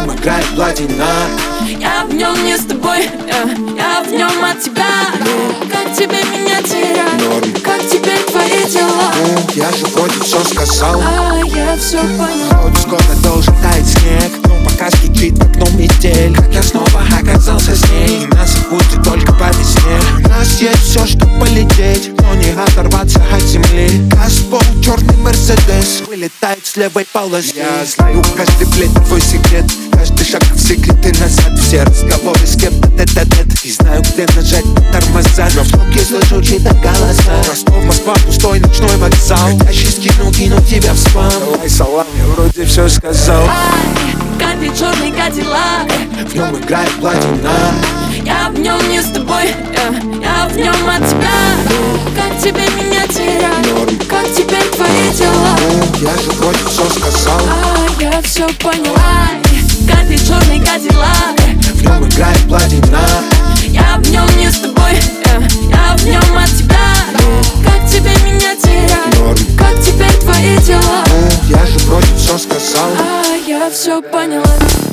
нем играет платина. Я в нем не с тобой, я, я в нем от тебя. Как тебе меня терять? Норм. Как теперь твои дела? Ну, Я же вроде все сказал. А я все поняла Вроде скоро должен таять снег Но пока стучит в окно метель. Как я снова оказался с ней? И нас будет только по весне. У нас есть все, чтобы полететь Вылетает с левой полосы Я знаю каждый плед твой секрет. Каждый шаг в секреты назад. Все разговоры с кем-то тет-а-тет. И знаю, где нажать на тормоза. Но в трубке слышу чьи-то голоса. Ростов, Москва, пустой ночной вокзал. Хотящий скину, кину тебя в спам. Давай салам, я вроде все сказал. Ай, Капи черный кадиллак. В нем играет платина. Я в нем не с тобой, я, я в нем от тебя я все поняла. Капи черный кадиллак. В нем играет платина. Я в нем не с тобой, я, я в нем от тебя. Как тебе меня терять? Как теперь твои дела? Ну, я же вроде все сказал. А я все поняла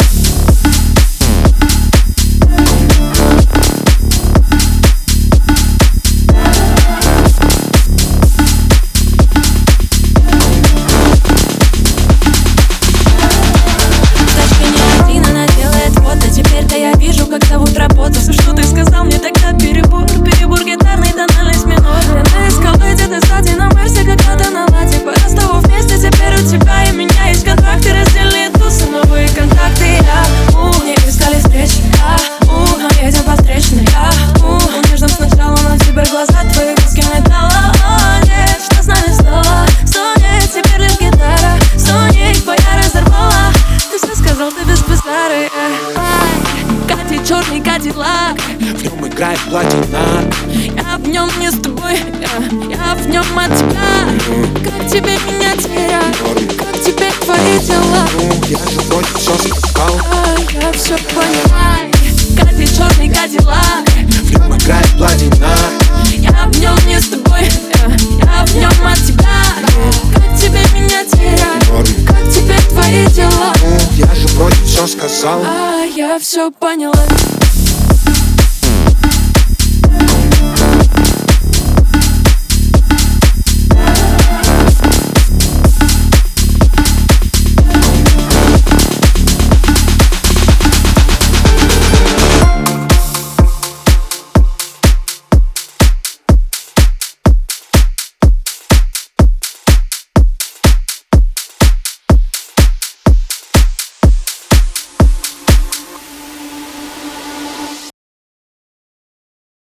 глаза твои куски металла О, нет, что с нами стало Стонет, теперь лишь гитара. Стонет, твоя разорвала. Ты все сказал, ты без базары Капи черный кадиллак В нем играет платина. Я в нем не с тобой, я, я в нем от тебя. Как тебе меня терять? Как теперь твои дела? Ну, я же вроде все сказал сказал. А я все поняла